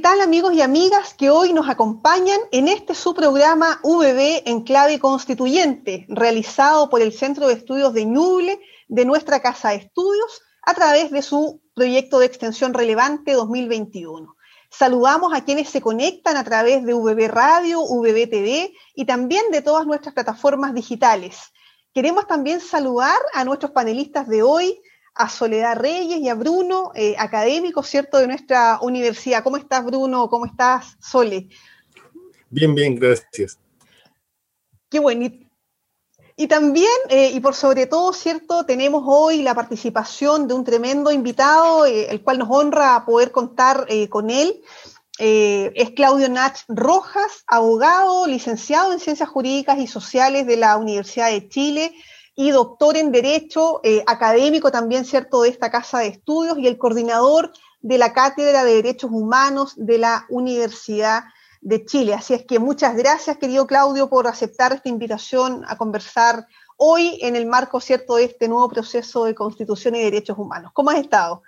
tal amigos y amigas que hoy nos acompañan en este su programa VB en clave constituyente, realizado por el Centro de Estudios de Ñuble de nuestra Casa de Estudios a través de su proyecto de extensión relevante 2021. Saludamos a quienes se conectan a través de VB Radio, VB TV y también de todas nuestras plataformas digitales. Queremos también saludar a nuestros panelistas de hoy, a Soledad Reyes y a Bruno, eh, académico, ¿cierto?, de nuestra universidad. ¿Cómo estás, Bruno? ¿Cómo estás, Sole? Bien, bien, gracias. Qué bueno. Y, también, eh, y por sobre todo, ¿cierto?, tenemos hoy la participación de un tremendo invitado, eh, el cual nos honra poder contar con él. es Claudio Nach Rojas, abogado, licenciado en Ciencias Jurídicas y Sociales de la Universidad de Chile, y doctor en Derecho, eh, académico también, ¿cierto?, de esta casa de estudios y el coordinador de la Cátedra de Derechos Humanos de la Universidad de Chile. Así es que muchas gracias, querido Claudio, por aceptar esta invitación a conversar hoy en el marco, ¿cierto?, de este nuevo proceso de Constitución y Derechos Humanos. ¿Cómo has estado?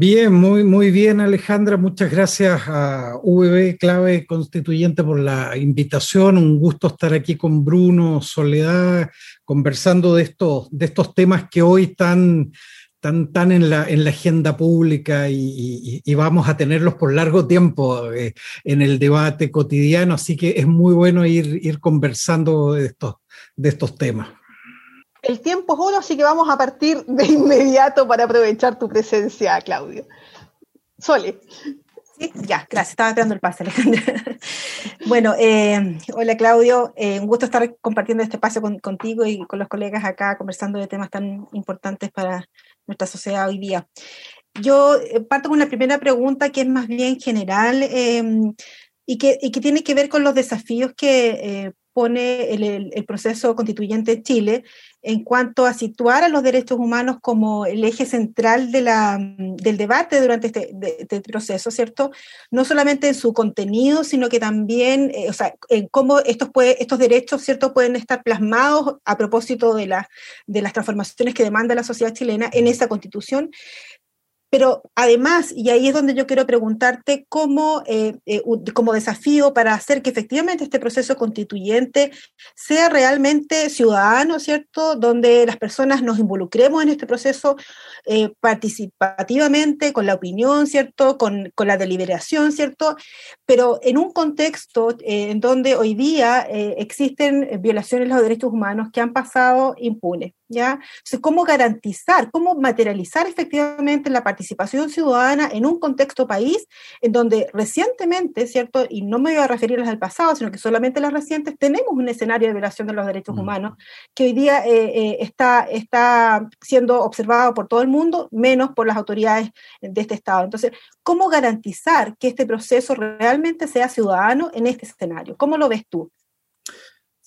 Bien, muy, muy bien Alejandra, muchas gracias a VB Clave Constituyente por la invitación, un gusto estar aquí con Bruno, Soledad, conversando de estos, de estos temas que hoy están tan, tan en, la, en la agenda pública y, vamos a tenerlos por largo tiempo eh, en el debate cotidiano, así que es muy bueno ir, ir conversando de estos, de estos temas. El tiempo es oro, así que vamos a partir de inmediato para aprovechar tu presencia, Claudio. Sole. Sí, ya, gracias. Estaba esperando el pase, Alejandra. bueno, eh, hola Claudio, eh, un gusto estar compartiendo este espacio contigo y con los colegas acá, conversando de temas tan importantes para nuestra sociedad hoy día. Yo eh, parto con la primera pregunta, que es más bien general y que, y, que, tiene que ver con los desafíos que pone el, el, proceso constituyente de Chile en cuanto a situar a los derechos humanos como el eje central de la, del debate durante este, este proceso, ¿cierto? No solamente en su contenido, sino que también, eh, o sea, en cómo estos, puede, estos derechos, ¿cierto?, pueden estar plasmados a propósito de, la, de las transformaciones que demanda la sociedad chilena en esa constitución, pero además, y ahí es donde yo quiero preguntarte, cómo, eh, eh, como desafío para hacer que efectivamente este proceso constituyente sea realmente ciudadano, ¿cierto? Donde las personas nos involucremos en este proceso eh, participativamente, con la opinión, ¿cierto? Con, con, la deliberación, ¿cierto? Pero en un contexto en donde hoy día existen violaciones de los derechos humanos que han pasado impunes. ¿ya? Entonces, ¿cómo garantizar, cómo materializar efectivamente la participación ciudadana en un contexto país en donde recientemente, ¿cierto? Y no me voy a referir al pasado, sino que solamente las recientes, tenemos un escenario de violación de los derechos mm. humanos que hoy día eh, eh, está, está siendo observado por todo el mundo, menos por las autoridades de este Estado. Entonces, ¿cómo garantizar que este proceso realmente sea ciudadano en este escenario? ¿Cómo lo ves tú?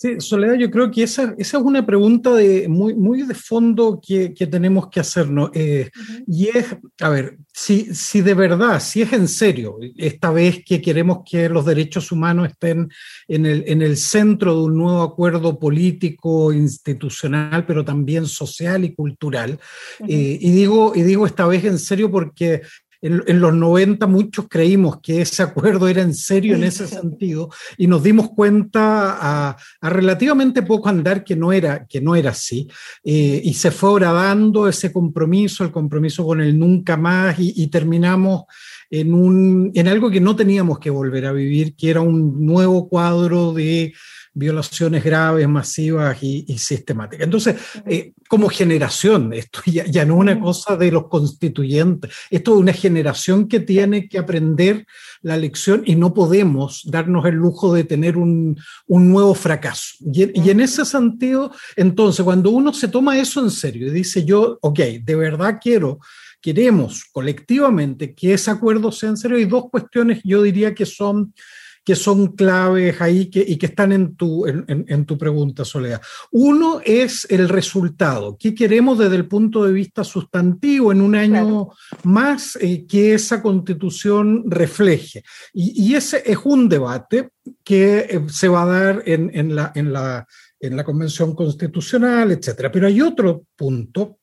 Sí, Soledad, yo creo que esa, esa es una pregunta de, muy, muy de fondo que, que tenemos que hacernos. Eh, y es, a ver, si, si de verdad, si es en serio, esta vez que queremos que los derechos humanos estén en el, en el centro de un nuevo acuerdo político, institucional, pero también social y cultural, eh, y, digo, y digo esta vez en serio porque en, los 90 muchos creímos que ese acuerdo era en serio en ese sentido y nos dimos cuenta a, relativamente poco andar que no era, que no era así. Eh, y se fue dando ese compromiso, el compromiso con el nunca más y, terminamos en, un, en algo que no teníamos que volver a vivir, que era un nuevo cuadro de violaciones graves, masivas y, sistemáticas. Entonces, eh, como generación, esto ya, no es una cosa de los constituyentes, esto es una generación que tiene que aprender la lección y no podemos darnos el lujo de tener un, nuevo fracaso. Y, y, en ese sentido, entonces, cuando uno se toma eso en serio y dice yo, ok, de verdad quiero queremos colectivamente que ese acuerdo sea en serio, hay dos cuestiones yo diría que son que son claves ahí que, y que están en tu, en, tu pregunta, Soledad. Uno es el resultado. ¿Qué queremos desde el punto de vista sustantivo en un año más eh, que esa constitución refleje? Y, ese es un debate que eh, se va a dar en, en, la, en, la, en la Convención Constitucional, etcétera. Pero hay otro punto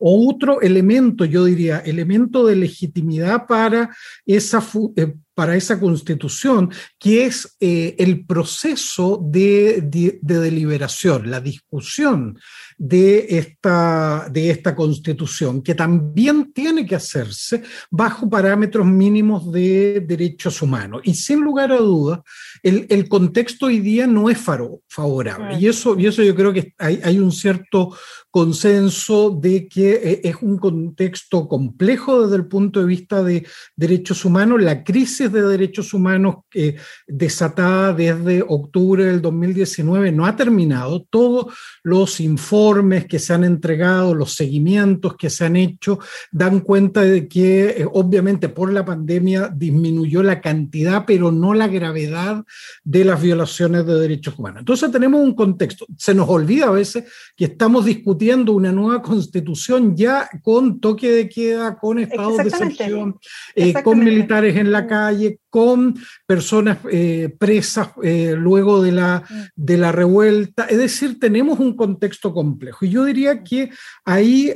otro elemento, yo diría, elemento de legitimidad para esa, eh, para esa constitución, que es eh, el proceso de, de, deliberación, la discusión de esta, de esta constitución, que también tiene que hacerse bajo parámetros mínimos de derechos humanos. Y sin lugar a dudas, el, el contexto hoy día no es favorable. Y eso, y eso yo creo que hay, hay un cierto consenso de que eh, es un contexto complejo desde el punto de vista de derechos humanos. La crisis de derechos humanos eh, desatada desde octubre del 2019 no ha terminado. Todos los informes que se han entregado, los seguimientos que se han hecho, dan cuenta de que eh, obviamente por la pandemia disminuyó la cantidad, pero no la gravedad de las violaciones de derechos humanos. Entonces tenemos un contexto. Se nos olvida a veces que estamos discutiendo una nueva constitución ya con toque de queda, con estados de excepción, eh, con militares en la mm. Calle, con personas eh, presas eh, luego de la, mm. de la revuelta. Es decir, tenemos un contexto complejo. Y yo diría que ahí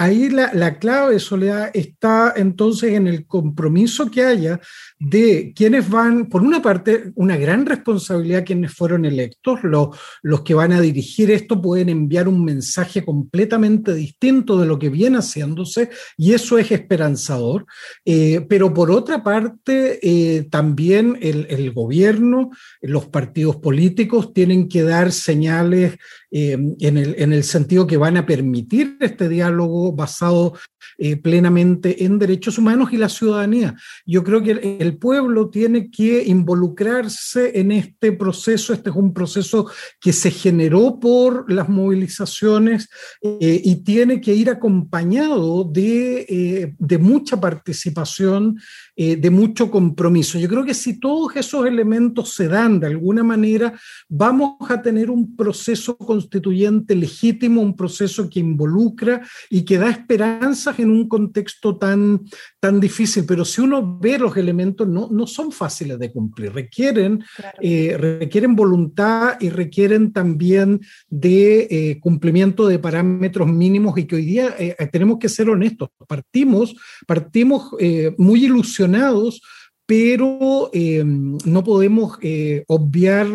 Ahí la, la, clave, Soledad, está entonces en el compromiso que haya de quienes van, por una parte, una gran responsabilidad quienes fueron electos, los, los que van a dirigir esto pueden enviar un mensaje completamente distinto de lo que viene haciéndose y eso es esperanzador, eh, pero por otra parte, eh, también el, el, gobierno, los partidos políticos tienen que dar señales eh, en, el, en el sentido que van a permitir este diálogo basado eh, plenamente en derechos humanos y la ciudadanía. Yo creo que el, pueblo tiene que involucrarse en este proceso. Este es un proceso que se generó por las movilizaciones eh, y tiene que ir acompañado de, eh, de mucha participación, de mucho compromiso. Yo creo que si todos esos elementos se dan de alguna manera, vamos a tener un proceso constituyente legítimo, un proceso que involucra y que da esperanzas en un contexto tan, tan difícil, pero si uno ve los elementos, no, no son fáciles de cumplir, requieren, eh, requieren voluntad y requieren también de eh, cumplimiento de parámetros mínimos y que hoy día eh, tenemos que ser honestos, partimos, partimos muy ilusionados pero no podemos obviar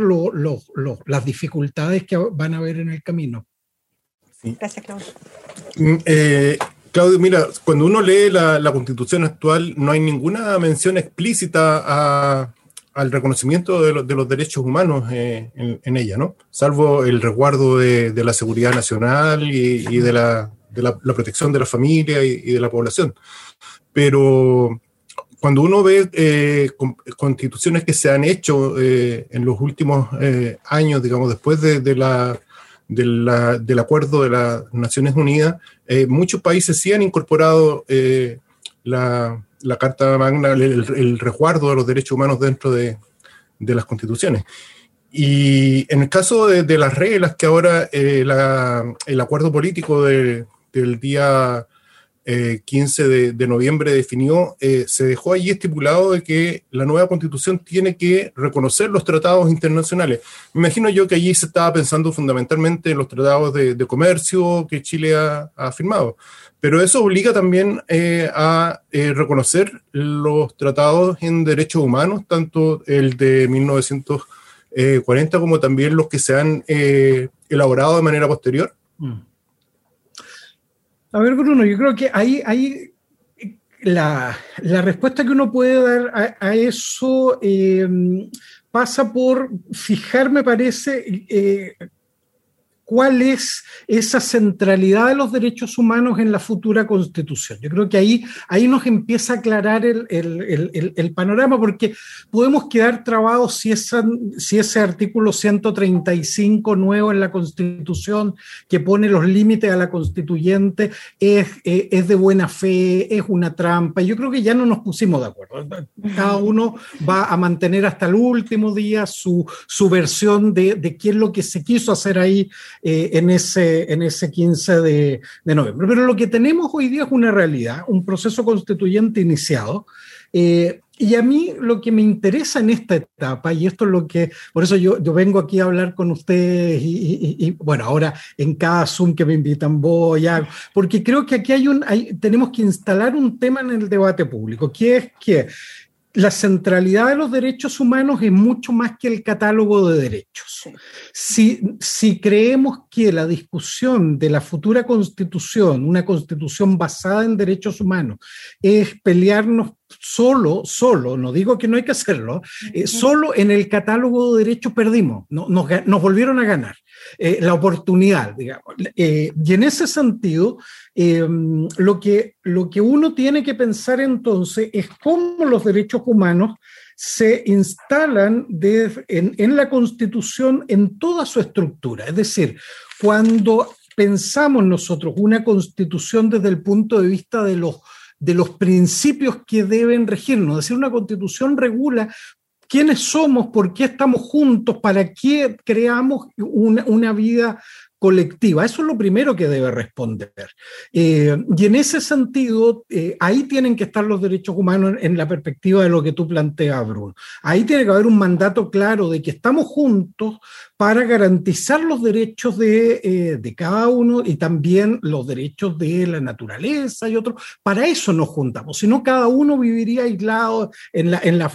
las dificultades que van a haber en el camino. Gracias, Claudio. Mm, Claudio, mira, cuando uno lee la, constitución actual, no hay ninguna mención explícita al reconocimiento de, los derechos humanos eh, en, ella, ¿no? Salvo el resguardo de, la seguridad nacional y, de, la, protección de la familia y, de la población. Pero cuando uno ve eh, constituciones que se han hecho eh, en los últimos años, digamos, después de, la del acuerdo de las Naciones Unidas, eh, muchos países sí han incorporado eh, la, Carta Magna, el, resguardo de los derechos humanos dentro de, las constituciones. Y en el caso de, las reglas que ahora eh, el acuerdo político del día 15 eh, de, noviembre definió, eh, se dejó allí estipulado de que la nueva constitución tiene que reconocer los tratados internacionales. Me imagino yo que allí se estaba pensando fundamentalmente en los tratados de, comercio que Chile ha, firmado, pero eso obliga también eh, a reconocer los tratados en derechos humanos, tanto el de 1940 como también los que se han elaborado de manera posterior. Mm. A ver, Bruno, yo creo que ahí, ahí la, respuesta que uno puede dar a, eso eh, pasa por fijar, me parece, eh, cuál es esa centralidad de los derechos humanos en la futura constitución. Yo creo que ahí, ahí nos empieza a aclarar el, el, el, panorama, porque podemos quedar trabados si, esa, si ese artículo 135 nuevo en la constitución que pone los límites a la constituyente es, es de buena fe, es una trampa. Yo creo que ya no nos pusimos de acuerdo. Cada uno va a mantener hasta el último día su, su versión de, de qué es lo que se quiso hacer ahí eh, en, ese, en ese 15 de, noviembre. Pero lo que tenemos hoy día es una realidad, un proceso constituyente iniciado. Eh, y a mí lo que me interesa en esta etapa, y esto es lo que, por eso yo, yo vengo aquí a hablar con ustedes y, bueno, ahora en cada Zoom que me invitan voy, a, porque creo que aquí hay un, tenemos que instalar un tema en el debate público, que es que la centralidad de los derechos humanos es mucho más que el catálogo de derechos. Si, si, creemos que la discusión de la futura constitución, una constitución basada en derechos humanos, es pelearnos solo, solo, no digo que no hay que hacerlo, eh, solo en el catálogo de derechos perdimos, no, nos, nos volvieron a ganar. Eh, la oportunidad, digamos. Eh, y en ese sentido, em, lo, que, lo que uno tiene que pensar entonces es cómo los derechos humanos se instalan en, en la Constitución en toda su estructura. Es decir, cuando pensamos nosotros una Constitución desde el punto de vista de los de los principios que deben regirnos. Es decir, una constitución regula quiénes somos, por qué estamos juntos, para qué creamos una, una vida colectiva. Eso es lo primero que debe responder. Eh, y en ese sentido, eh, ahí tienen que estar los derechos humanos en, la perspectiva de lo que tú planteas, Bruno. Ahí tiene que haber un mandato claro de que estamos juntos para garantizar los derechos de, eh, de cada uno y también los derechos de la naturaleza y otros. Para eso nos juntamos, si no cada uno viviría aislado en, la, en la,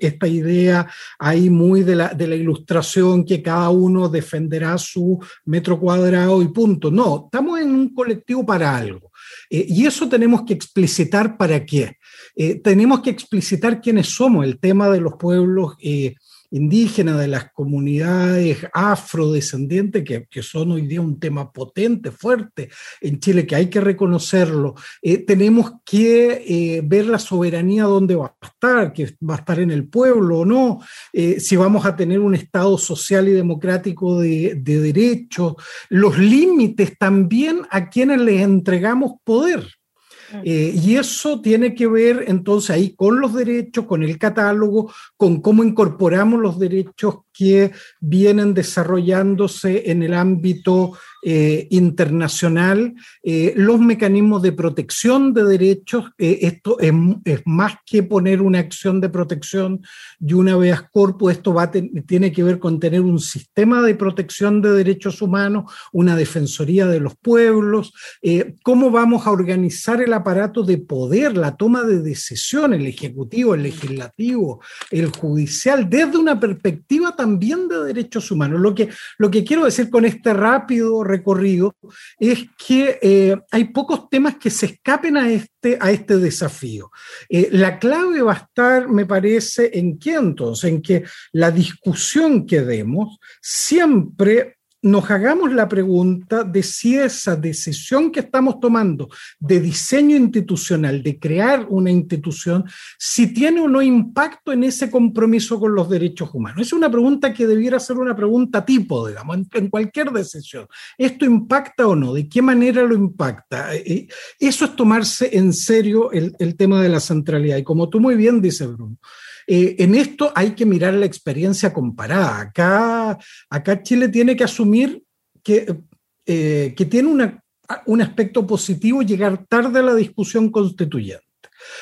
esta idea ahí muy de la, de la ilustración que cada uno defenderá su metro cuadrado y punto. No, estamos en un colectivo para algo. Eh, y eso tenemos que explicitar para qué. Eh, tenemos que explicitar quiénes somos, el tema de los pueblos eh, indígenas, de las comunidades afrodescendientes, que, que, son hoy día un tema potente, fuerte en Chile, que hay que reconocerlo. Eh, tenemos que eh, ver la soberanía dónde va a estar, que va a estar en el pueblo o no, eh, si vamos a tener un Estado social y democrático de, de derechos, los límites también a quienes les entregamos poder. Eh, y eso tiene que ver entonces ahí con los derechos, con el catálogo, con cómo incorporamos los derechos que vienen desarrollándose en el ámbito eh, internacional, eh, los mecanismos de protección de derechos, eh, esto es, más que poner una acción de protección y una vez corpus, esto va tiene que ver con tener un sistema de protección de derechos humanos, una defensoría de los pueblos, cómo vamos a organizar el aparato de poder, la toma de decisión, el ejecutivo, el legislativo, el judicial, desde una perspectiva también de derechos humanos. Lo que, lo que quiero decir con este rápido recorrido es que eh, hay pocos temas que se escapen a este, a este desafío. Eh, la clave va a estar, me parece, en qué entonces, en que la discusión que demos siempre nos hagamos la pregunta de si esa decisión que estamos tomando de diseño institucional, de crear una institución, si tiene o no impacto en ese compromiso con los derechos humanos. Es una pregunta que debiera ser una pregunta tipo, digamos, en, cualquier decisión. ¿Esto impacta o no? ¿De qué manera lo impacta? Eh, eh, eso es tomarse en serio el, el tema de la centralidad. Y como tú muy bien dices, Bruno, eh, en esto hay que mirar la experiencia comparada. Acá, acá Chile tiene que asumir que, eh, que tiene un aspecto positivo llegar tarde a la discusión constituyente.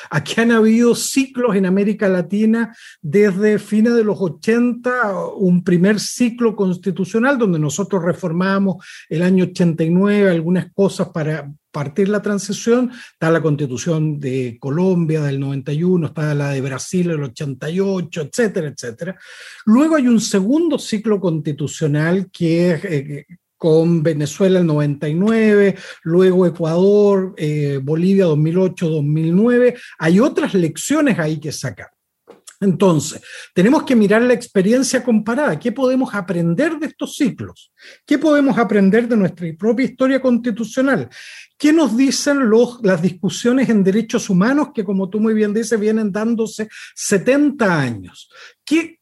Aquí han habido ciclos en América Latina desde fines de los 80, un primer ciclo constitucional donde nosotros reformamos el año 89 algunas cosas para partir la transición, está la constitución de Colombia del 91, está la de Brasil del 88, etcétera, etcétera. Luego hay un segundo ciclo constitucional que es... Eh, con Venezuela el 99, luego Ecuador, eh, Bolivia 2008-2009. Hay otras lecciones ahí que sacar. Entonces, tenemos que mirar la experiencia comparada. ¿Qué podemos aprender de estos ciclos? ¿Qué podemos aprender de nuestra propia historia constitucional? ¿Qué nos dicen las discusiones en derechos humanos que, como tú muy bien dices, vienen dándose 70 años? ¿Qué,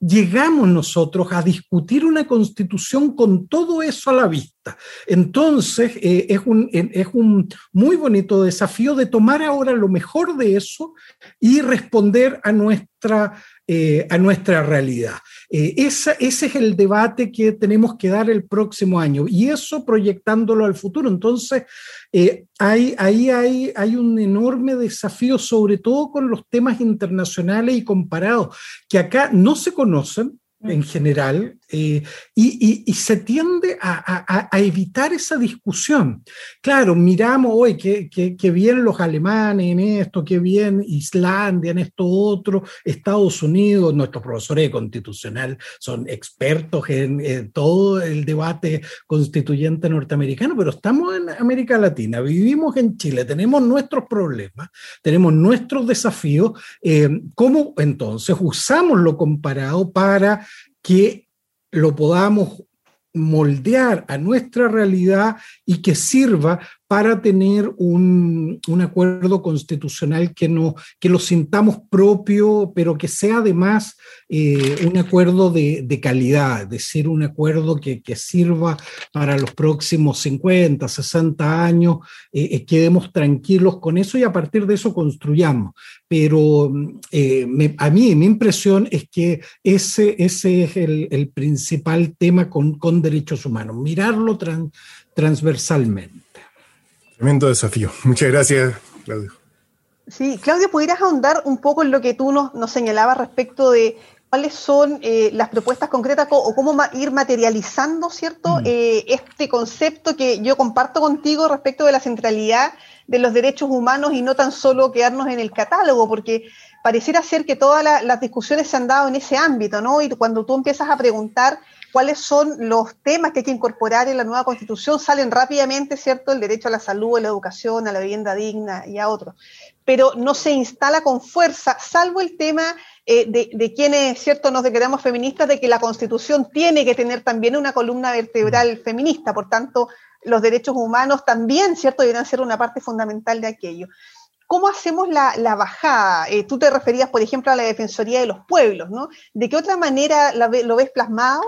llegamos nosotros a discutir una constitución con todo eso a la vista. Entonces, eh, es, un, es un muy bonito desafío de tomar ahora lo mejor de eso y responder a nuestra eh, a nuestra realidad. Eh, ese es el debate que tenemos que dar el próximo año y eso proyectándolo al futuro. Entonces, eh, hay, ahí hay, hay un enorme desafío, sobre todo con los temas internacionales y comparados, que acá no se conocen, en general, eh, y, se tiende a, evitar esa discusión. Claro, miramos hoy que, que, bien los alemanes en esto, que bien Islandia en esto otro, Estados Unidos, nuestros profesores de constitucional son expertos en, todo el debate constituyente norteamericano, pero estamos en América Latina, vivimos en Chile, tenemos nuestros problemas, tenemos nuestros desafíos. Eh, ¿Cómo entonces usamos lo comparado para que lo podamos moldear a nuestra realidad y que sirva para tener un, acuerdo constitucional que, no, que lo sintamos propio, pero que sea además eh, un acuerdo de, calidad, es decir, un acuerdo que, sirva para los próximos 50, 60 años, eh, eh, quedemos tranquilos con eso y a partir de eso construyamos. Pero a mí mi impresión es que ese, ese es el, principal tema con, derechos humanos, mirarlo transversalmente. Tremendo desafío. Muchas gracias, Claudio. Sí, Claudio, ¿pudieras ahondar un poco en lo que tú nos, nos señalabas respecto de cuáles son eh, las propuestas concretas o cómo ir materializando, ¿cierto? Mm. Eh, este concepto que yo comparto contigo respecto de la centralidad de los derechos humanos y no tan solo quedarnos en el catálogo, porque pareciera ser que todas las discusiones se han dado en ese ámbito, ¿no? Y cuando tú empiezas a preguntar cuáles son los temas que hay que incorporar en la nueva constitución, salen rápidamente, ¿cierto? El derecho a la salud, a la educación, a la vivienda digna y a otros. Pero no se instala con fuerza, salvo el tema eh, de, quienes, ¿cierto?, nos declaramos feministas, de que la constitución tiene que tener también una columna vertebral feminista, por tanto, los derechos humanos también, ¿cierto?, deberían ser una parte fundamental de aquello. ¿Cómo hacemos la, bajada? Eh, tú te referías, por ejemplo, a la Defensoría de los Pueblos, ¿no? ¿De qué otra manera lo ves plasmado?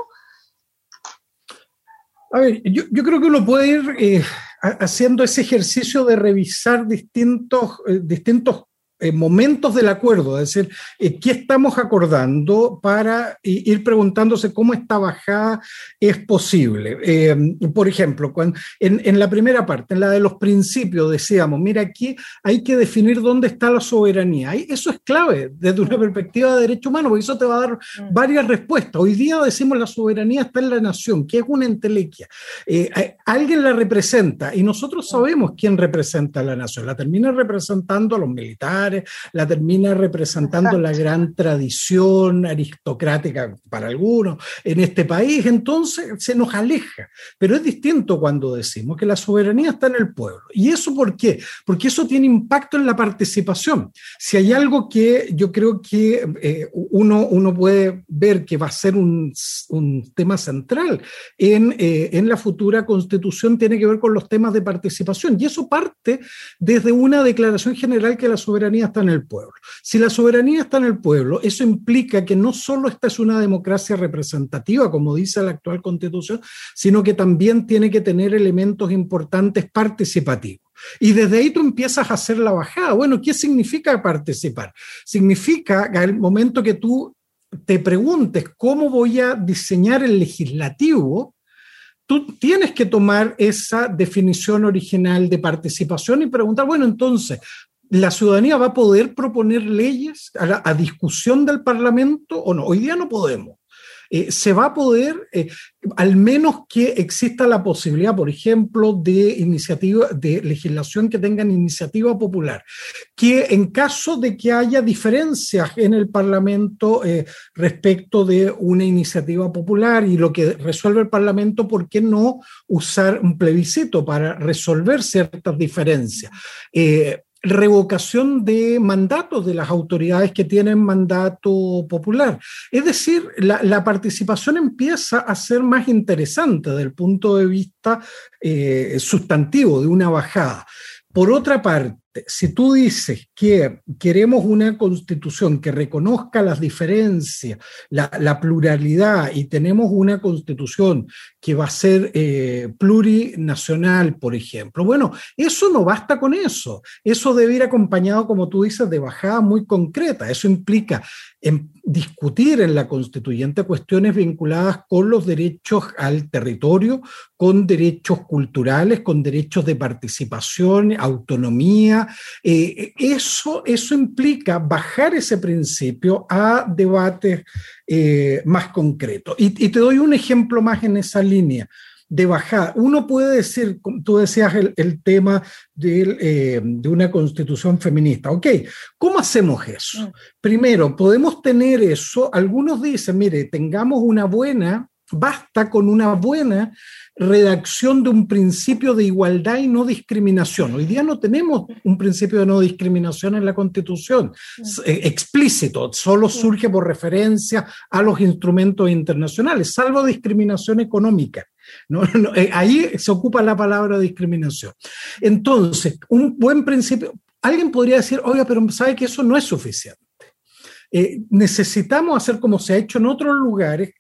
A ver, yo, creo que uno puede ir eh, haciendo ese ejercicio de revisar distintos, eh, distintos eh, momentos del acuerdo, es decir, eh, qué estamos acordando para ir preguntándose cómo esta bajada es posible. Eh, por ejemplo, cuando, en, la primera parte, en la de los principios, decíamos, mira, aquí hay que definir dónde está la soberanía. eso es clave desde una perspectiva de derecho humano, porque eso te va a dar mm. varias respuestas. Hoy día decimos la soberanía está en la nación, que es una entelequia. alguien la representa y nosotros mm. sabemos quién representa a la nación. La termina representando a los militares la termina representando la gran tradición aristocrática para algunos en este país, entonces se nos aleja. Pero es distinto cuando decimos que la soberanía está en el pueblo. ¿Y eso por qué? Porque eso tiene impacto en la participación. Si hay algo que yo creo que eh, uno, uno puede ver que va a ser un, tema central en, eh, en la futura constitución, tiene que ver con los temas de participación. Y eso parte desde una declaración general que la soberanía está en el pueblo. Si la soberanía está en el pueblo, eso implica que no solo esta es una democracia representativa, como dice la actual constitución, sino que también tiene que tener elementos importantes participativos. Y desde ahí tú empiezas a hacer la bajada. Bueno, ¿qué significa participar? Significa que al momento que tú te preguntes cómo voy a diseñar el legislativo, tú tienes que tomar esa definición original de participación y preguntar, bueno, entonces, ¿La ciudadanía va a poder proponer leyes a, discusión del Parlamento o no? Hoy día no podemos. Eh, se va a poder, eh, al menos que exista la posibilidad, por ejemplo, de iniciativa, de legislación que tengan iniciativa popular, que en caso de que haya diferencias en el Parlamento eh, respecto de una iniciativa popular y lo que resuelve el Parlamento, ¿por qué no usar un plebiscito para resolver ciertas diferencias? Revocación de mandatos de las autoridades que tienen mandato popular. Es decir, la, participación empieza a ser más interesante desde el punto de vista eh, sustantivo de una bajada. Por otra parte, parte, si tú dices que queremos una constitución que reconozca las diferencias, la, pluralidad, y tenemos una constitución que va a ser eh, plurinacional, por ejemplo, bueno, eso no basta con eso. Eso debe ir acompañado, como tú dices, de bajada muy concreta. Eso implica discutir en la constituyente cuestiones vinculadas con los derechos al territorio, con derechos culturales, con derechos de participación, autonomía. Eh, eso, eso implica bajar ese principio a debates eh, más concretos. y te doy un ejemplo más en esa línea de bajada. Uno puede decir, tú decías el, tema eh, de, una constitución feminista. Ok, ¿cómo hacemos eso? Mm. Primero, podemos tener eso. Algunos dicen, mire, tengamos una buena, basta con una buena redacción de un principio de igualdad y no discriminación. Hoy día no tenemos un principio de no discriminación en la Constitución eh, explícito, solo surge por referencia a los instrumentos internacionales, salvo discriminación económica. Eh, ahí se ocupa la palabra discriminación. Entonces, un buen principio, alguien podría decir, oiga, pero sabe que eso no es suficiente. Eh, necesitamos hacer como se ha hecho en otros lugares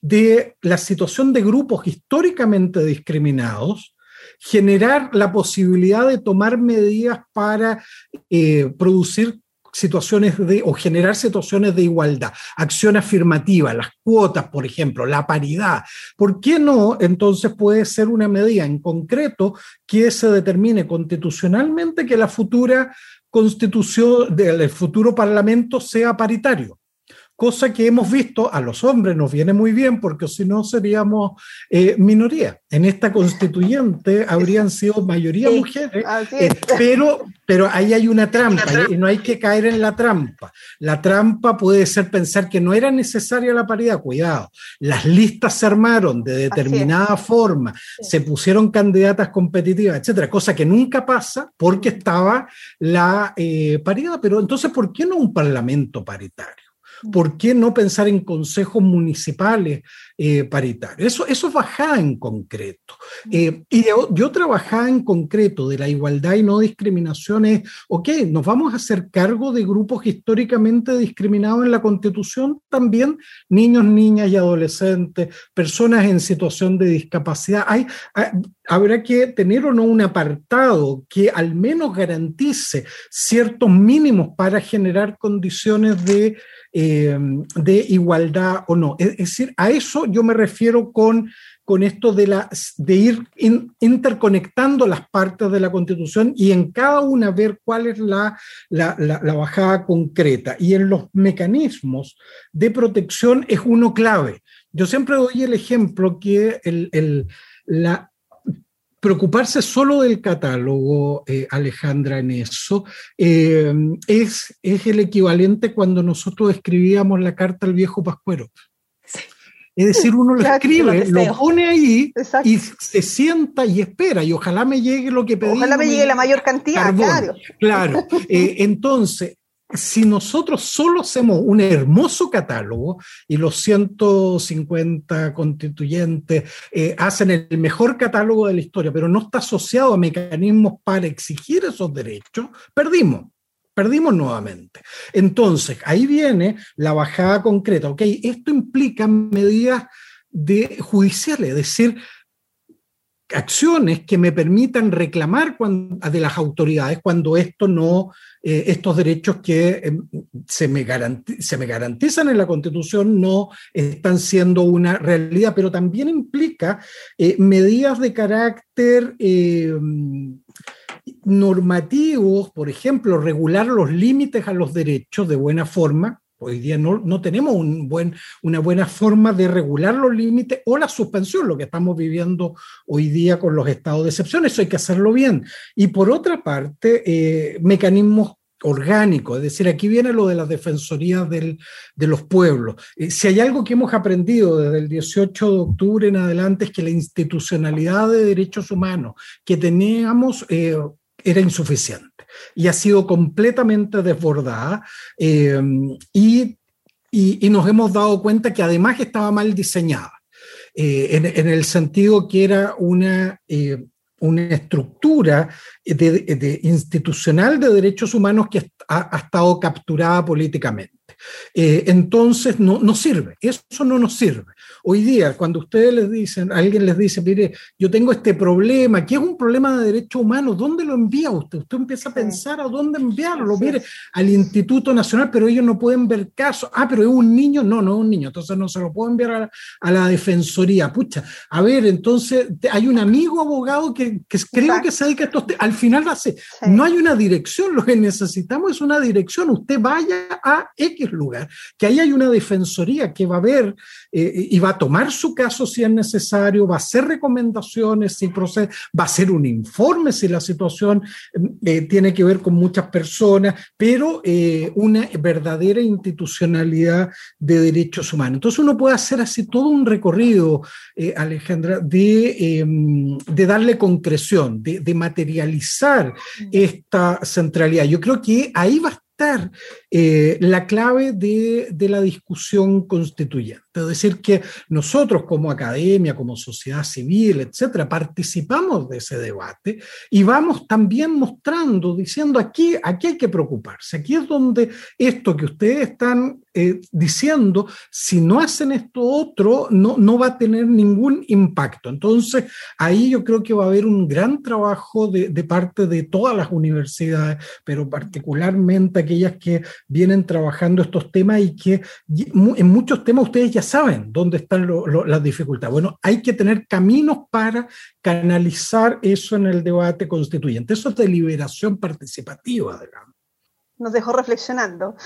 de la situación de grupos históricamente discriminados, generar la posibilidad de tomar medidas para eh, producir situaciones de, o generar situaciones de igualdad, acción afirmativa, las cuotas, por ejemplo, la paridad. ¿Por qué no? Entonces puede ser una medida en concreto que se determine constitucionalmente que la futura constitución del futuro parlamento sea paritario cosa que hemos visto a los hombres nos viene muy bien porque si no seríamos eh, minoría. En esta constituyente habrían sido mayoría mujeres, eh, pero, pero ahí hay una trampa y no hay que caer en la trampa. La trampa puede ser pensar que no era necesaria la paridad, cuidado. Las listas se armaron de determinada forma, se pusieron candidatas competitivas, etcétera, cosa que nunca pasa porque estaba la eh, paridad. Pero entonces, ¿por qué no un parlamento paritario? ¿Por qué no pensar en consejos municipales eh, paritarios? Eso, eso es bajada en concreto. Eh, y yo trabajaba en concreto de la igualdad y no discriminación es, ok, nos vamos a hacer cargo de grupos históricamente discriminados en la Constitución, también niños, niñas y adolescentes, personas en situación de discapacidad. Hay, habrá que tener o no un apartado que al menos garantice ciertos mínimos para generar condiciones de eh, de igualdad o no. Es, decir, a eso yo me refiero con, con esto de, la, de ir interconectando las partes de la Constitución y en cada una ver cuál es la, la, bajada concreta. Y en los mecanismos de protección es uno clave. Yo siempre doy el ejemplo que el, el, la, preocuparse solo del catálogo, eh, Alejandra, en eso, eh, es, es el equivalente cuando nosotros escribíamos la carta al viejo Pascuero. Es decir, uno lo escribe, lo, pone ahí y se sienta y espera, y ojalá me llegue lo que pedí. Ojalá me llegue la mayor cantidad, claro. Claro. Eh, entonces, si nosotros solo hacemos un hermoso catálogo y los 150 constituyentes eh, hacen el mejor catálogo de la historia, pero no está asociado a mecanismos para exigir esos derechos, perdimos. Perdimos nuevamente. Entonces, ahí viene la bajada concreta. Ok, esto implica medidas de judiciales, es decir, acciones que me permitan reclamar de las autoridades cuando esto no, eh, estos derechos que em, se, me garantizan en la Constitución no están siendo una realidad, pero también implica eh, medidas de carácter em, normativos, por ejemplo, regular los límites a los derechos de buena forma, Hoy día no, no tenemos una buena forma de regular los límites o la suspensión, lo que estamos viviendo hoy día con los estados de excepción. Eso hay que hacerlo bien. Y por otra parte, eh, mecanismos orgánicos, es decir, aquí viene lo de las defensorías del, de los pueblos. Eh, si hay algo que hemos aprendido desde el 18 de octubre en adelante es que la institucionalidad de derechos humanos que teníamos eh, era insuficiente y ha sido completamente desbordada eh, y, nos hemos dado cuenta que además estaba mal diseñada, eh, en, el sentido que era una... Eh, una estructura institucional de derechos humanos que ha, estado capturada políticamente. Entonces no, no sirve, eso no nos sirve. Hoy día, cuando ustedes les dicen, alguien les dice, mire, yo tengo este problema, que es un problema de derechos humanos, ¿dónde lo envía usted? Usted empieza a pensar a dónde enviarlo, mire, al Instituto Nacional, pero ellos no pueden ver caso. Ah, pero es un niño, no, no es un niño, entonces no se lo puedo enviar a, la Defensoría. Pucha, a ver, entonces hay un amigo abogado que, creo que se dedica a esto, al final hace, no hay una dirección, lo que necesitamos es una dirección, usted vaya a X lugar, que ahí hay una Defensoría que va a ver eh, y va a tomar su caso si es necesario, va a hacer recomendaciones si procede, va a hacer un informe si la situación eh, tiene que ver con muchas personas, pero eh, una verdadera institucionalidad de derechos humanos. Entonces uno puede hacer así todo un recorrido, eh, Alejandra, de, em, de, darle concreción, de, de materializar esta centralidad. Yo creo que ahí va a estar la clave de, de, la discusión constituyente. Es decir, que nosotros como academia, como sociedad civil, etcétera, participamos de ese debate y vamos también mostrando, diciendo aquí, aquí hay que preocuparse, aquí es donde esto que ustedes están eh, diciendo, si no hacen esto otro, no, no va a tener ningún impacto. Entonces, ahí yo creo que va a haber un gran trabajo de, parte de todas las universidades, pero particularmente aquellas que vienen trabajando estos temas y que en muchos temas ustedes ya saben dónde están las dificultades. Bueno, hay que tener caminos para canalizar eso en el debate constituyente. Eso es deliberación participativa, digamos. Nos dejó reflexionando.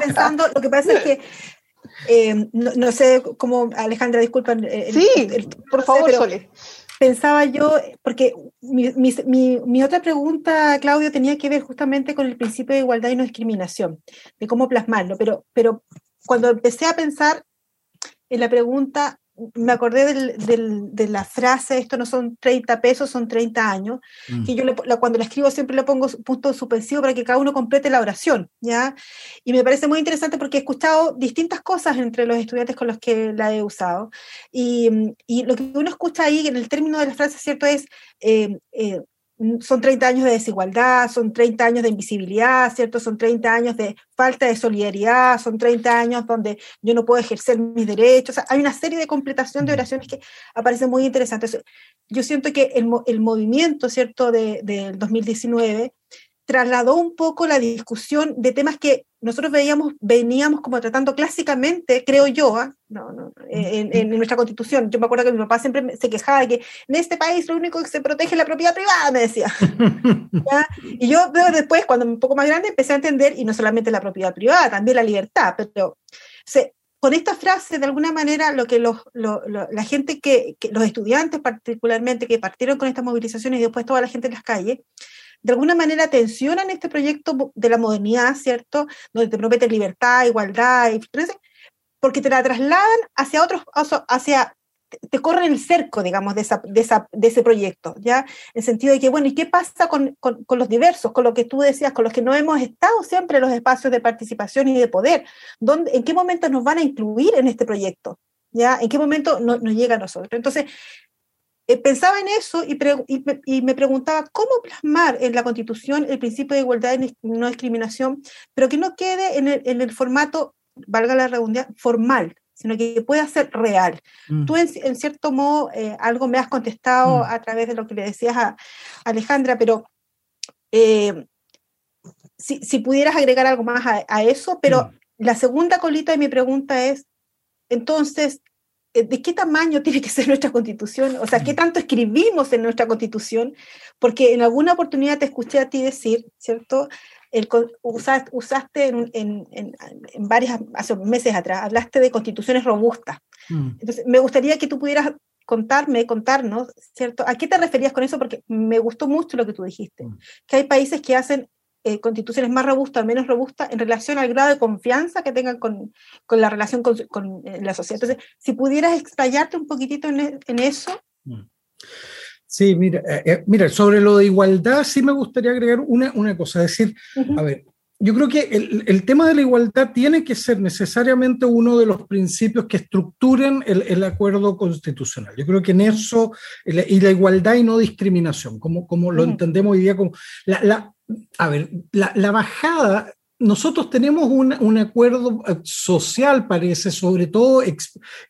pensando, lo que pasa es que eh, no, sé cómo, Alejandra, disculpa. sí, por favor, Sole pensaba yo, porque mi, mi, mi, otra pregunta, Claudio, tenía que ver justamente con el principio de igualdad y no discriminación, de cómo plasmarlo, pero, pero cuando empecé a pensar en la pregunta, me acordé de la frase, esto no son 30 pesos, son 30 años, mm. que yo cuando la escribo siempre le pongo punto suspensivo para que cada uno complete la oración, ¿ya? Y me parece muy interesante porque he escuchado distintas cosas entre los estudiantes con los que la he usado. Y, lo que uno escucha ahí en el término de la frase, ¿cierto? Es eh, eh, son 30 años de desigualdad, son 30 años de invisibilidad, ¿cierto? Son 30 años de falta de solidaridad, son 30 años donde yo no puedo ejercer mis derechos. hay una serie de completación de oraciones que aparecen muy interesantes. Yo siento que el, el movimiento, ¿cierto?, del de, 2019 trasladó un poco la discusión de temas que nosotros veíamos, veníamos como tratando clásicamente, creo yo, ¿ah? no, en, nuestra constitución. Yo me acuerdo que mi papá siempre se quejaba de que en este país lo único que se protege es la propiedad privada, me decía. Y yo después, cuando un poco más grande, empecé a entender, y no solamente la propiedad privada, también la libertad, pero con esta frase, de alguna manera, lo que los, la gente que, que, los estudiantes particularmente, que partieron con estas movilizaciones y después toda la gente en las calles, de alguna manera tensionan este proyecto de la modernidad, ¿cierto? Donde te prometen libertad, igualdad, porque te la trasladan hacia otros, hacia, te corren el cerco, digamos, de, ese proyecto, ¿ya? En el sentido de que, bueno, ¿y qué pasa con, los diversos, con lo que tú decías, con los que no hemos estado siempre en los espacios de participación y de poder? ¿Dónde, ¿En qué momento nos van a incluir en este proyecto? ¿Ya? ¿En qué momento nos llega a nosotros? Entonces, eh, pensaba en eso y, y, me preguntaba cómo plasmar en la Constitución el principio de igualdad y no discriminación, pero que no quede en el, en el formato, valga la redundancia, formal, sino que pueda ser real. Mm. Tú, en, cierto modo, eh, algo me has contestado mm. a través de lo que le decías a, Alejandra, pero eh, si, si, pudieras agregar algo más a, eso, pero mm. la segunda colita de mi pregunta es, entonces, de qué tamaño tiene que ser nuestra constitución, o sea, qué mm. tanto escribimos en nuestra constitución, porque en alguna oportunidad te escuché a ti decir, ¿cierto? El, usaste, en, en, en, varias, hace meses atrás, hablaste de constituciones robustas. Mm. Entonces, me gustaría que tú pudieras contarme, contarnos, ¿cierto? ¿A qué te referías con eso? Porque me gustó mucho lo que tú dijiste, mm. que hay países que hacen eh, constituciones más robustas, menos robustas, en relación al grado de confianza que tengan con, con la relación con, con eh, la sociedad. Entonces, si pudieras explayarte un poquitito en, e, en eso. Mm. Sí, mira, eh, mira, sobre lo de igualdad sí me gustaría agregar una, una cosa, es decir, a ver, yo creo que el, tema de la igualdad tiene que ser necesariamente uno de los principios que estructuren el, acuerdo constitucional. Yo creo que en eso, y la igualdad y no discriminación, como, como lo entendemos hoy día como... La, a ver, la, la bajada nosotros tenemos un, acuerdo eh, social, parece, sobre todo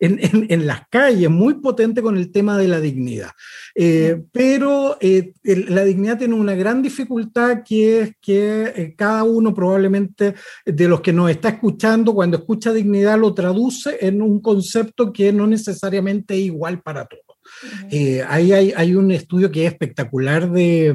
en, las calles, muy potente con el tema de la dignidad. Eh, pero eh, la dignidad tiene una gran dificultad que es que cada uno probablemente de los que nos está escuchando, cuando escucha dignidad, lo traduce en un concepto que no necesariamente es igual para todos. Eh, ahí hay, un estudio que es espectacular de,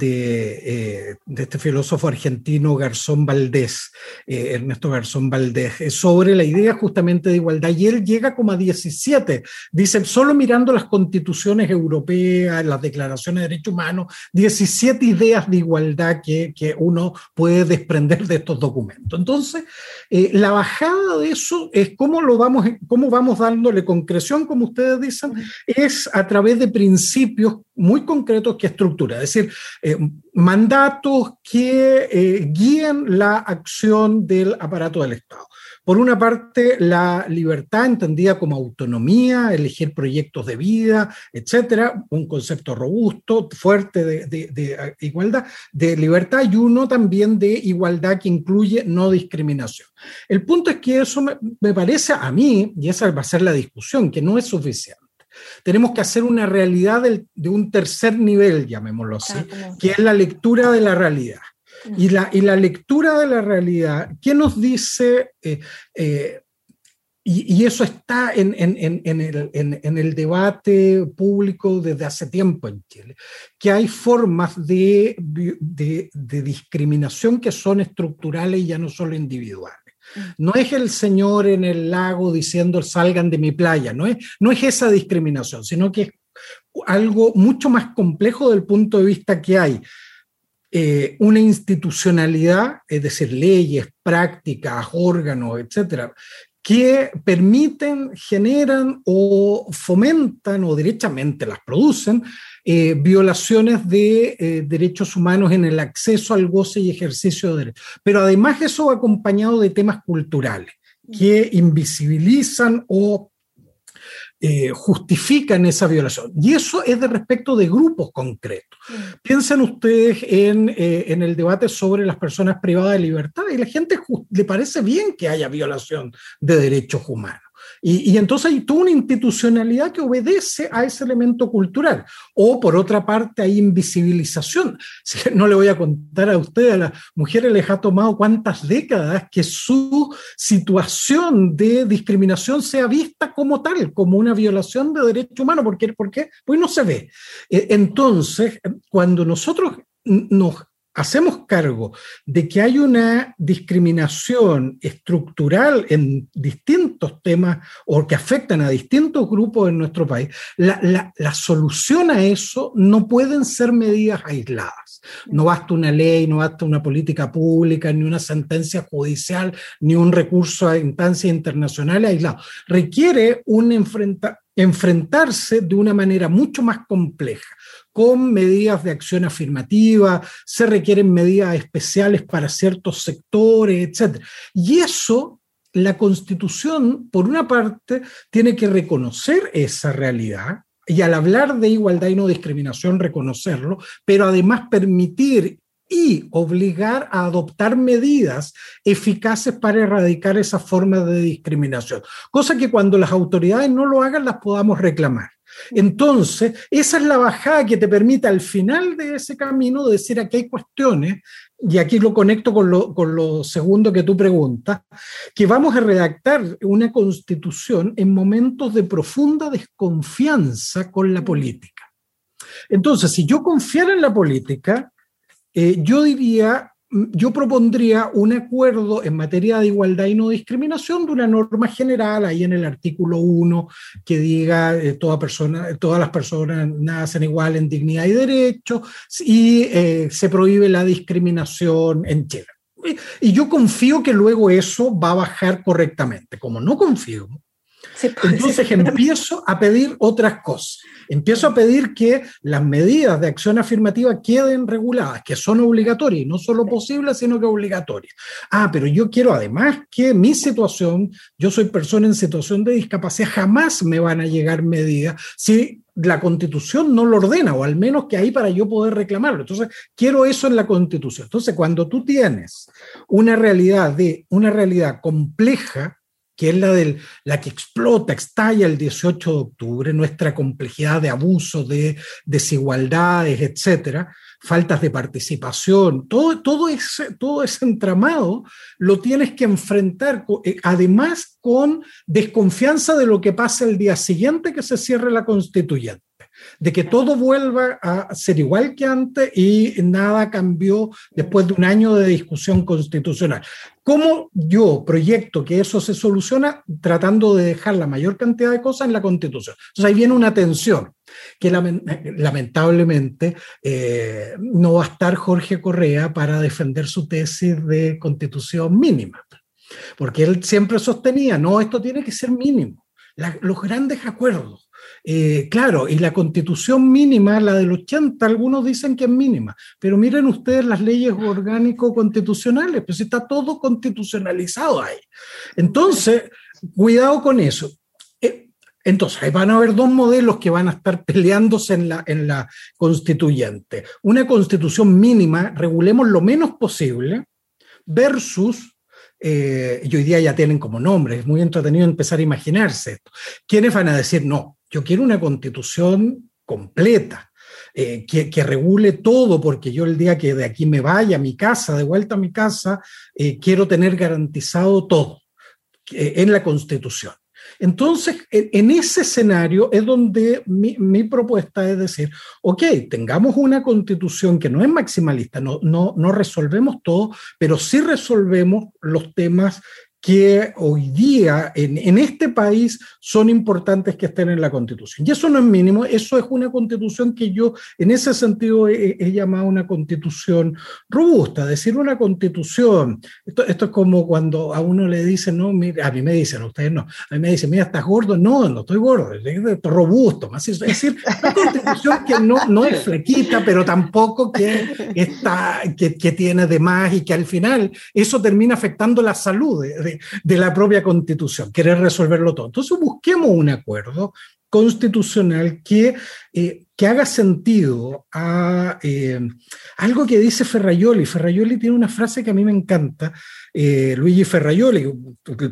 eh, este filósofo argentino Garzón Valdés, eh, Ernesto Garzón Valdés, sobre la idea justamente de igualdad. Y él llega como a 17. Dice, solo mirando las constituciones europeas, las declaraciones de derechos humanos, 17 ideas de igualdad que uno puede desprender de estos documentos. Entonces, la bajada de eso es cómo lo vamos, cómo vamos dándole concreción, como ustedes dicen, es a través de principios muy concretos que estructura, es decir, eh, mandatos que eh, guíen la acción del aparato del Estado. Por una parte, la libertad entendida como autonomía, elegir proyectos de vida, etcétera, un concepto robusto, fuerte de, igualdad, de libertad y uno también de igualdad que incluye no discriminación. El punto es que eso me parece a mí, y esa va a ser la discusión, que no es suficiente. Tenemos que hacer una realidad de un tercer nivel, llamémoslo así, que es la lectura de la realidad. Y la, y la lectura de la realidad, ¿qué nos dice? Eh, eh, y, eso está en, el, debate público desde hace tiempo en Chile, que hay formas de, de discriminación que son estructurales y ya no solo individuales. No es el señor en el lago diciendo salgan de mi playa, no es, no es esa discriminación, sino que es algo mucho más complejo del punto de vista que hay eh, una institucionalidad, es decir, leyes, prácticas, órganos, etcétera, que permiten, generan o fomentan o derechamente las producen eh, violaciones de eh, derechos humanos en el acceso al goce y ejercicio de derechos. Pero además eso acompañado de temas culturales que invisibilizan o eh, justifican esa violación. Y eso es de respecto de grupos concretos. Piensen ustedes en, en, el debate sobre las personas privadas de libertad y la gente le parece bien que haya violación de derechos humanos. Y, entonces hay toda una institucionalidad que obedece a ese elemento cultural. O por otra parte hay invisibilización. No le voy a contar a usted, a las mujeres les ha tomado cuántas décadas que su situación de discriminación sea vista como tal, como una violación de derecho humano. ¿Por qué? ¿Por qué? Pues no se ve. E, entonces, cuando nosotros nos hacemos cargo de que hay una discriminación estructural en distintos temas o que afectan a distintos grupos en nuestro país, la, solución a eso no pueden ser medidas aisladas. No basta una ley, no basta una política pública, ni una sentencia judicial, ni un recurso a instancias internacionales aislado. Requiere un enfrentarse de una manera mucho más compleja con medidas de acción afirmativa, se requieren medidas especiales para ciertos sectores, etc. Y eso, la Constitución, por una parte, tiene que reconocer esa realidad y al hablar de igualdad y no discriminación, reconocerlo, pero además permitir y obligar a adoptar medidas eficaces para erradicar esa forma de discriminación. Cosa que cuando las autoridades no lo hagan las podamos reclamar. Entonces, esa es la bajada que te permite al final de ese camino decir aquí hay cuestiones, y aquí lo conecto con lo, con lo segundo que tú preguntas, que vamos a redactar una constitución en momentos de profunda desconfianza con la política. Entonces, si yo confiara en la política, eh, yo diría, yo propondría un acuerdo en materia de igualdad y no discriminación de una norma general ahí en el artículo 1 que diga eh, toda persona, todas las personas nacen igual en dignidad y derechos y eh, se prohíbe la discriminación en Chile. Y, yo confío que luego eso va a bajar correctamente. Como no confío, Entonces empiezo a pedir otras cosas. Empiezo a pedir que las medidas de acción afirmativa queden reguladas, que son obligatorias, y no solo posibles, sino que obligatorias. Ah, pero yo quiero además que mi situación, yo soy persona en situación de discapacidad, jamás me van a llegar medidas si la constitución no lo ordena, o al menos que ahí para yo poder reclamarlo. Entonces, quiero eso en la constitución. Entonces, cuando tú tienes una realidad de una realidad compleja, que es la, del, la que explota, estalla el 18 de octubre, nuestra complejidad de abusos, de desigualdades, etcétera, faltas de participación, todo, todo, ese, todo ese entramado lo tienes que enfrentar, eh, además con desconfianza de lo que pasa el día siguiente que se cierre la constituyente de que todo vuelva a ser igual que antes y nada cambió después de un año de discusión constitucional. ¿Cómo yo proyecto que eso se soluciona tratando de dejar la mayor cantidad de cosas en la constitución? Entonces ahí viene una tensión que lamentablemente eh, no va a estar Jorge Correa para defender su tesis de constitución mínima, porque él siempre sostenía, no, esto tiene que ser mínimo. los grandes acuerdos eh, claro, y la constitución mínima, la del 80, algunos dicen que es mínima, pero miren ustedes las leyes orgánico-constitucionales, pues está todo constitucionalizado ahí. Entonces, cuidado con eso. Eh, entonces, van a haber dos modelos que van a estar peleándose en la, en la constituyente. Una constitución mínima, regulemos lo menos posible, versus eh, y hoy día ya tienen como nombre, es muy entretenido empezar a imaginarse esto. ¿Quiénes van a decir no? Yo quiero una constitución completa, eh, que, regule todo, porque yo el día que de aquí me vaya a mi casa, de vuelta a mi casa, eh, quiero tener garantizado todo en la constitución. Entonces, en ese escenario es donde mi, propuesta es decir, ok, tengamos una constitución que no es maximalista, no, no, no resolvemos todo, pero sí resolvemos los temas que hoy día en, este país son importantes que estén en la constitución. Y eso no es mínimo, eso es una constitución que yo en ese sentido he, llamado una constitución robusta, decir una constitución, esto, esto, es como cuando a uno le dicen, no, mira, a mí me dicen, a ustedes no, a mí me dicen, mira, estás gordo, no, no estoy gordo, estoy robusto, más es decir, una constitución que no, no es flequita, pero tampoco que, está, que, que tiene de más y que al final eso termina afectando la salud de, la propia constitución, querer resolverlo todo. Entonces busquemos un acuerdo constitucional que, eh, que haga sentido a eh, algo que dice Ferraioli. Ferraioli tiene una frase que a mí me encanta. Eh, Luigi Ferraioli,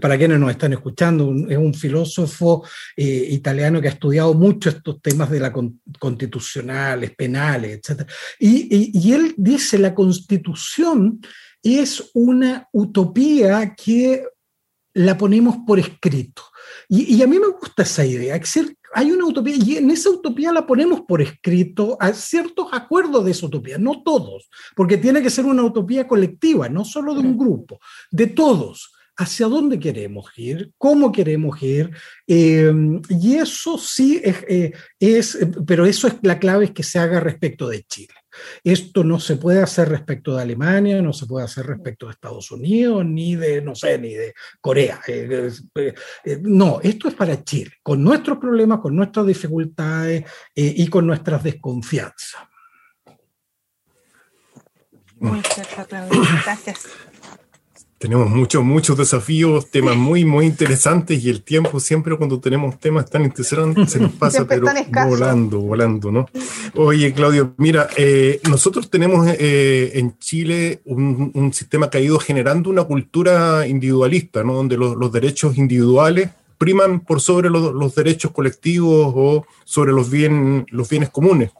para quienes nos están escuchando, es un filósofo italiano que ha estudiado mucho estos temas de la constitucionales, penales, etc. Y, y él dice, la constitución es una utopía que la ponemos por escrito. Y, a mí me gusta esa idea, hay una utopía y en esa utopía la ponemos por escrito a ciertos acuerdos de esa utopía, no todos, porque tiene que ser una utopía colectiva, no solo de un grupo, de todos. ¿Hacia dónde queremos ir? ¿Cómo queremos ir? Eh, y eso sí es, eh, es, pero eso es la clave es que se haga respecto de Chile. Esto no se puede hacer respecto de Alemania, no se puede hacer respecto de Estados Unidos, ni de, no sé, ni de Corea. Eh, eh, no, esto es para Chile, con nuestros problemas, con nuestras dificultades y con nuestras desconfianzas. Muy cierto, Gracias tenemos muchos, muchos desafíos, temas muy, muy interesantes y el tiempo siempre cuando tenemos temas tan interesantes se nos pasa, pero volando, volando, ¿no? Oye, Claudio, mira, eh, nosotros tenemos eh, en Chile un, sistema que ha ido generando una cultura individualista, ¿no? Donde los, derechos individuales priman por sobre los, derechos colectivos o sobre los, bien, los bienes comunes.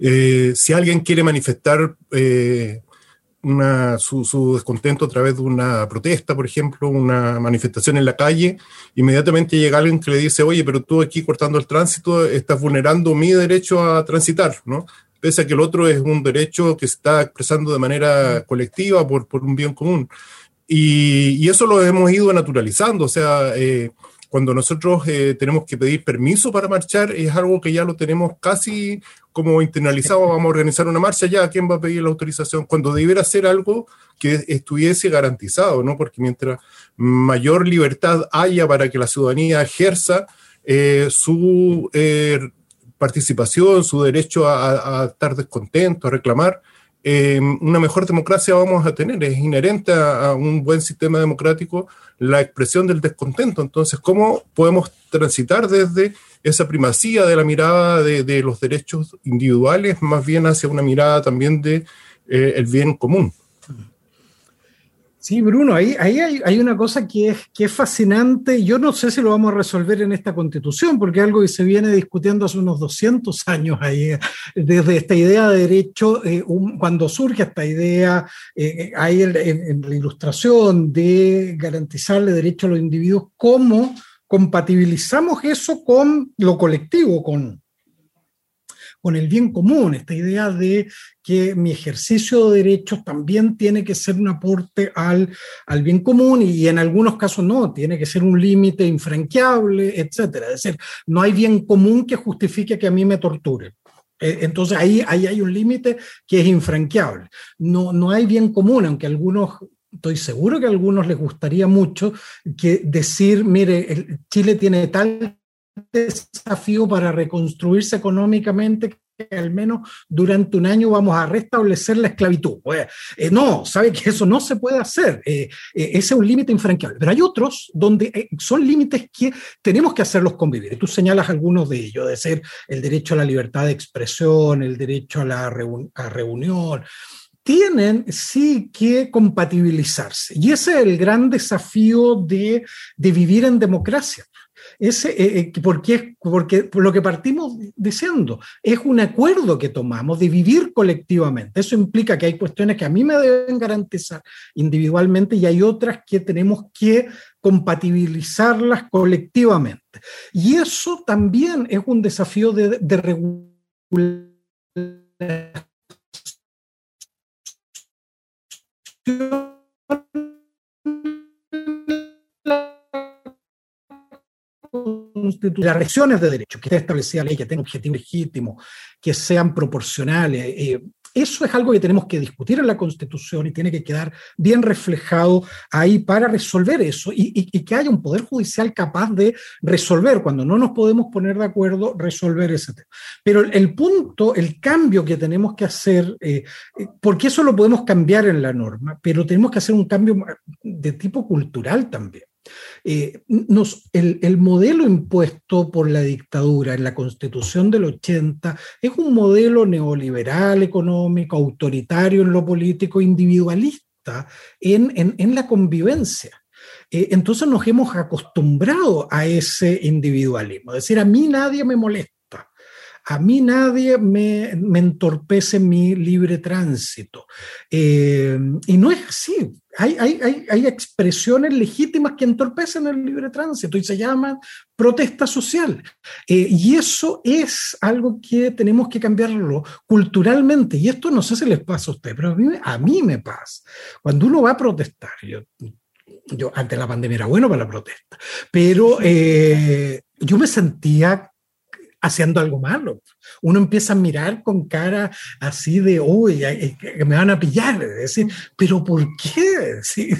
Eh, si alguien quiere manifestar su, descontento a través de una protesta, por ejemplo, una manifestación en la calle, inmediatamente llega alguien que le dice, oye, pero tú aquí cortando el tránsito estás vulnerando mi derecho a transitar, ¿no? Pese a que el otro es un derecho que se está expresando de manera colectiva por, por un bien común. Y, y, eso lo hemos ido naturalizando, o sea, eh, cuando nosotros eh, tenemos que pedir permiso para marchar, es algo que ya lo tenemos casi como internalizado, vamos a organizar una marcha, ya, ¿quién va a pedir la autorización? Cuando debiera ser algo que estuviese garantizado, ¿no? Porque mientras mayor libertad haya para que la ciudadanía ejerza eh, su eh, participación, su derecho a, a, estar descontento, a reclamar, eh, una mejor democracia vamos a tener. Es inherente a, un buen sistema democrático la expresión del descontento. Entonces, ¿cómo podemos transitar desde esa primacía de la mirada de, los derechos individuales más bien hacia una mirada también de eh, el bien común? Sí, Bruno, ahí, hay, una cosa que es, que es fascinante. Yo no sé si lo vamos a resolver en esta constitución, porque es algo que se viene discutiendo hace unos 200 años ahí, desde esta idea de derecho, eh, cuando surge esta idea, eh, ahí en, la ilustración de garantizarle derecho a los individuos, cómo compatibilizamos eso con lo colectivo, con, con el bien común, esta idea de que mi ejercicio de derechos también tiene que ser un aporte al, al bien común y en algunos casos no, tiene que ser un límite infranqueable, etcétera. Es decir, no hay bien común que justifique que a mí me torture. Eh, entonces ahí, ahí hay un límite que es infranqueable. No, no hay bien común, aunque algunos estoy seguro que a algunos les gustaría mucho que decir, mire, Chile tiene tal desafío para reconstruirse económicamente al menos durante un año vamos a restablecer la esclavitud. Eh, no, sabe que eso no se puede hacer. Eh, eh, ese es un límite infranqueable. Pero hay otros donde son límites que tenemos que hacerlos convivir. Tú señalas algunos de ellos, de ser el derecho a la libertad de expresión, el derecho a la reunión, tienen sí que compatibilizarse. Y ese es el gran desafío de, de vivir en democracia. Ese, eh, eh, porque, porque lo que partimos diciendo es un acuerdo que tomamos de vivir colectivamente. Eso implica que hay cuestiones que a mí me deben garantizar individualmente y hay otras que tenemos que compatibilizarlas colectivamente. Y eso también es un desafío de, de las regiones de derecho, que esté establecida ley, que tenga objetivo legítimo, que sean proporcionales. Eh, eso es algo que tenemos que discutir en la Constitución y tiene que quedar bien reflejado ahí para resolver eso y, que haya un poder judicial capaz de resolver, cuando no nos podemos poner de acuerdo, resolver ese tema. Pero el punto, el cambio que tenemos que hacer, eh, porque eso lo podemos cambiar en la norma, pero tenemos que hacer un cambio de tipo cultural también. Eh, nos, el, modelo impuesto por la dictadura en la constitución del 80 es un modelo neoliberal económico, autoritario en lo político, individualista en, la convivencia. Eh, entonces nos hemos acostumbrado a ese individualismo, es decir, a mí nadie me molesta a mí nadie me, entorpece mi libre tránsito. Eh, y no es así. Hay, hay, expresiones legítimas que entorpecen el libre tránsito y se llaman protesta social. Eh, y eso es algo que tenemos que cambiarlo culturalmente. Y esto no sé si les pasa a ustedes, pero a mí, me pasa. Cuando uno va a protestar, yo, yo antes la pandemia era bueno para la protesta, pero eh, yo me sentía haciendo algo malo. Uno empieza a mirar con cara así de, uy, me van a pillar. Es decir, pero ¿por qué? Si,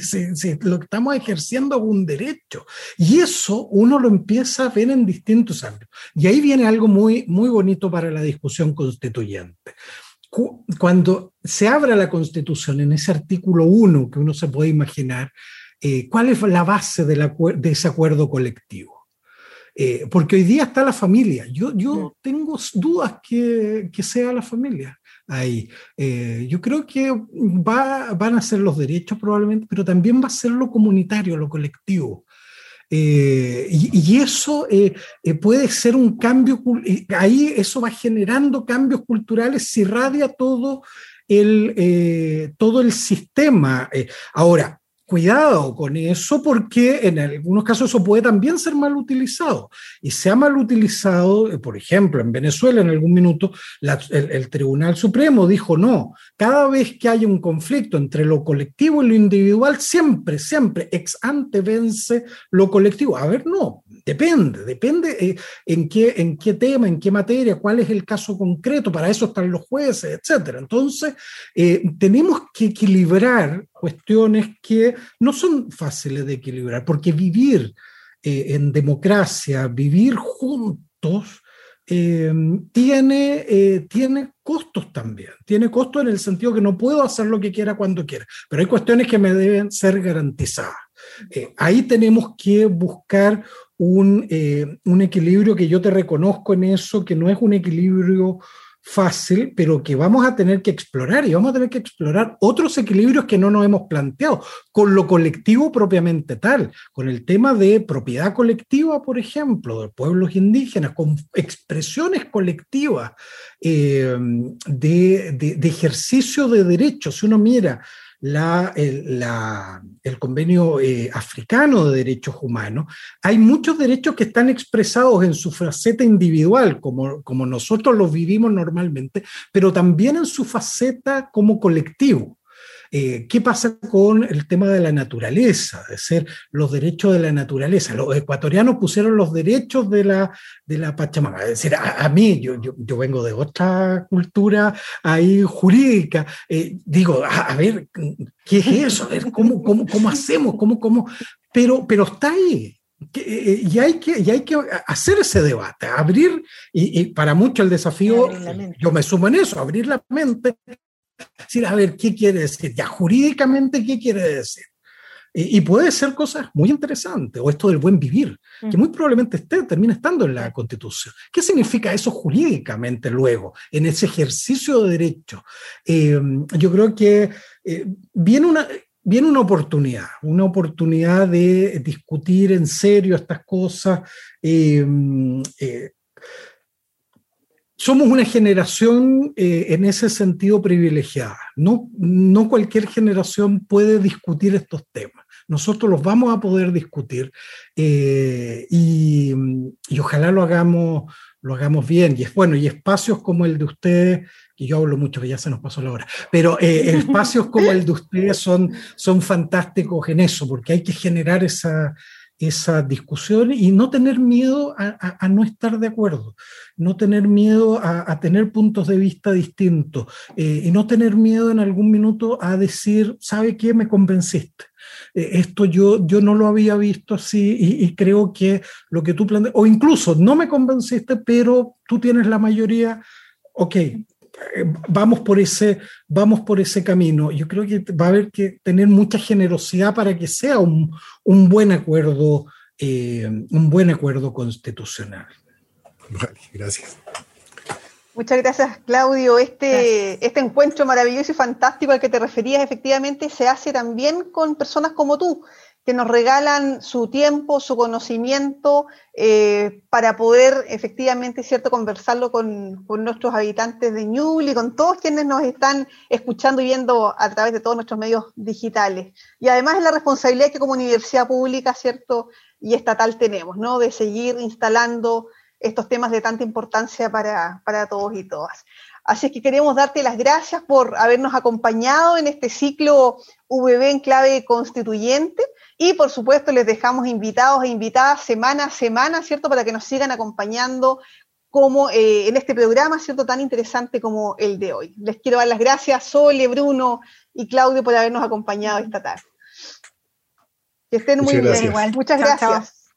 lo que estamos ejerciendo es un derecho. Y eso uno lo empieza a ver en distintos ámbitos. Y ahí viene algo muy, muy bonito para la discusión constituyente. Cuando se abra la constitución en ese artículo 1 que uno se puede imaginar, eh, ¿cuál es la base de ese acuerdo colectivo? Eh, porque hoy día está la familia. Yo, yo tengo dudas que, que sea la familia ahí. Eh, yo creo que va, van a ser los derechos probablemente, pero también va a ser lo comunitario, lo colectivo. Eh, y, eso puede ser un cambio, ahí eso va generando cambios culturales, si irradia todo el, todo el sistema. ahora, cuidado con eso porque en algunos casos eso puede también ser mal utilizado. Y se ha mal utilizado, eh, por ejemplo, en Venezuela en algún minuto el, Tribunal Supremo dijo, no, cada vez que haya un conflicto entre lo colectivo y lo individual, siempre, siempre ex ante vence lo colectivo. A ver, no, Depende, depende eh, en, qué, en qué tema, en qué materia, cuál es el caso concreto, para eso están los jueces, etc. Entonces, eh, tenemos que equilibrar cuestiones que no son fáciles de equilibrar, porque vivir en democracia, vivir juntos, tiene, tiene costos también. Tiene costos en el sentido que no puedo hacer lo que quiera cuando quiera, pero hay cuestiones que me deben ser garantizadas. Eh, ahí tenemos que buscar un, eh, un, equilibrio que yo te reconozco en eso, que no es un equilibrio fácil, pero que vamos a tener que explorar y vamos a tener que explorar otros equilibrios que no nos hemos planteado, con lo colectivo propiamente tal, con el tema de propiedad colectiva, por ejemplo, de pueblos indígenas, con expresiones colectivas eh, de, de, ejercicio de derechos. Si uno mira la, el, el, convenio eh, africano de derechos humanos, hay muchos derechos que están expresados en su faceta individual, como, como nosotros los vivimos normalmente, pero también en su faceta como colectivo. Eh, ¿Qué pasa con el tema de la naturaleza? De ser los derechos de la naturaleza. Los ecuatorianos pusieron los derechos de la, de la Pachamama. Es decir, a, mí, yo, yo, vengo de otra cultura ahí jurídica. Eh, digo, a, ver, ¿qué es eso? ¿cómo, cómo, cómo hacemos? ¿Cómo, cómo? Pero, pero está ahí. Eh, y, hay que, y hay que hacer ese debate, abrir, y, y para mucho el desafío, yo me sumo en eso, abrir la mente decir, a ver, ¿qué quiere decir? Ya jurídicamente, ¿qué quiere decir? Y, puede ser cosas muy interesantes, o esto del buen vivir, que muy probablemente esté, termina estando en la Constitución. ¿Qué significa eso jurídicamente luego, en ese ejercicio de derecho? Eh, yo creo que eh, viene una, viene una oportunidad, una oportunidad de discutir en serio estas cosas. Eh, somos una generación eh, en ese sentido privilegiada. No, no cualquier generación puede discutir estos temas. Nosotros los vamos a poder discutir eh, y, ojalá lo hagamos, lo hagamos bien. Y es bueno, y espacios como el de ustedes, y yo hablo mucho, que ya se nos pasó la hora, pero eh, espacios como el de ustedes son, son fantásticos en eso, porque hay que generar esa, esa discusión y no tener miedo a, no estar de acuerdo, no tener miedo a, tener puntos de vista distintos eh, y no tener miedo en algún minuto a decir, ¿sabe qué? Me convenciste. Eh, esto yo, yo no lo había visto así y, y creo que lo que tú planteas, o incluso no me convenciste, pero tú tienes la mayoría, ok, vamos por ese, vamos por ese camino. Yo creo que va a haber que tener mucha generosidad para que sea un, un buen acuerdo, eh, un buen acuerdo constitucional. Vale, gracias. Muchas gracias, Claudio. Este, este encuentro maravilloso y fantástico al que te referías, efectivamente, se hace también con personas como tú, que nos regalan su tiempo, su conocimiento, eh, para poder efectivamente, ¿cierto?, conversarlo con, nuestros habitantes de Ñuble y con todos quienes nos están escuchando y viendo a través de todos nuestros medios digitales. Y además es la responsabilidad que como universidad pública, ¿cierto?, y estatal tenemos, ¿no?, de seguir instalando estos temas de tanta importancia para, para todos y todas. Así es que queremos darte las gracias por habernos acompañado en este ciclo VB en clave constituyente y por supuesto les dejamos invitados e invitadas semana a semana, ¿cierto? Para que nos sigan acompañando como eh, en este programa, ¿cierto? Tan interesante como el de hoy. Les quiero dar las gracias, Sole, Bruno y Claudio, por habernos acompañado esta tarde. Que estén muy bien. Igual. Muchas gracias.